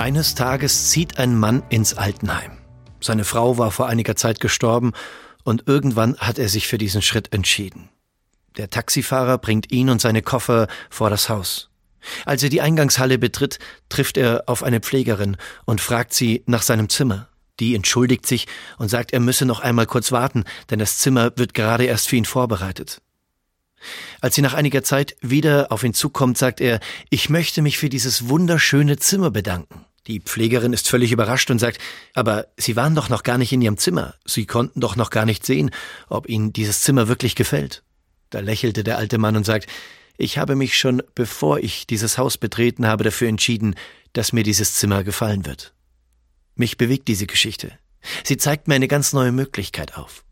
Eines Tages zieht ein Mann ins Altenheim. Seine Frau war vor einiger Zeit gestorben und irgendwann hat er sich für diesen Schritt entschieden. Der Taxifahrer bringt ihn und seine Koffer vor das Haus. Als er die Eingangshalle betritt, trifft er auf eine Pflegerin und fragt sie nach seinem Zimmer. Die entschuldigt sich und sagt, er müsse noch einmal kurz warten, denn das Zimmer wird gerade erst für ihn vorbereitet. Als sie nach einiger Zeit wieder auf ihn zukommt, sagt er, ich möchte mich für dieses wunderschöne Zimmer bedanken. Die Pflegerin ist völlig überrascht und sagt, aber Sie waren doch noch gar nicht in Ihrem Zimmer. Sie konnten doch noch gar nicht sehen, ob Ihnen dieses Zimmer wirklich gefällt. Da lächelte der alte Mann und sagt, ich habe mich schon, bevor ich dieses Haus betreten habe, dafür entschieden, dass mir dieses Zimmer gefallen wird. Mich bewegt diese Geschichte. Sie zeigt mir eine ganz neue Möglichkeit auf.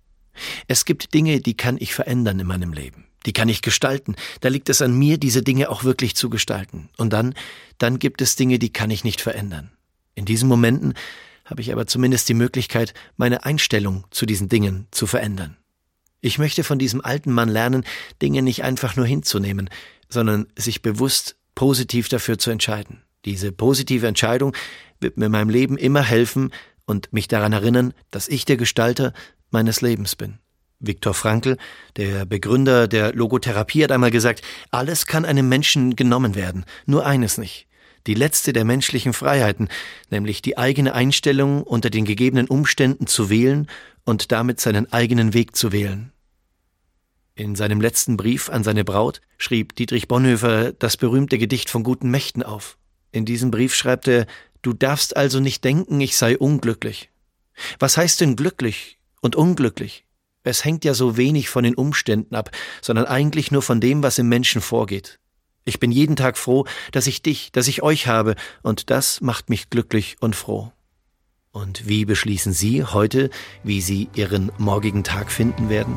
Es gibt Dinge, die kann ich verändern in meinem Leben. Die kann ich gestalten. Da liegt es an mir, diese Dinge auch wirklich zu gestalten. Und dann, dann gibt es Dinge, die kann ich nicht verändern. In diesen Momenten habe ich aber zumindest die Möglichkeit, meine Einstellung zu diesen Dingen zu verändern. Ich möchte von diesem alten Mann lernen, Dinge nicht einfach nur hinzunehmen, sondern sich bewusst positiv dafür zu entscheiden. Diese positive Entscheidung wird mir in meinem Leben immer helfen und mich daran erinnern, dass ich der Gestalter meines Lebens bin. Viktor Frankl, der Begründer der Logotherapie, hat einmal gesagt, alles kann einem Menschen genommen werden, nur eines nicht. Die letzte der menschlichen Freiheiten, nämlich die eigene Einstellung unter den gegebenen Umständen zu wählen und damit seinen eigenen Weg zu wählen. In seinem letzten Brief an seine Braut schrieb Dietrich Bonhoeffer das berühmte Gedicht von guten Mächten auf. In diesem Brief schreibt er, Du darfst also nicht denken, ich sei unglücklich. Was heißt denn glücklich und unglücklich? Es hängt ja so wenig von den Umständen ab, sondern eigentlich nur von dem, was im Menschen vorgeht. Ich bin jeden Tag froh, dass ich dich, dass ich euch habe, und das macht mich glücklich und froh. Und wie beschließen Sie heute, wie Sie Ihren morgigen Tag finden werden?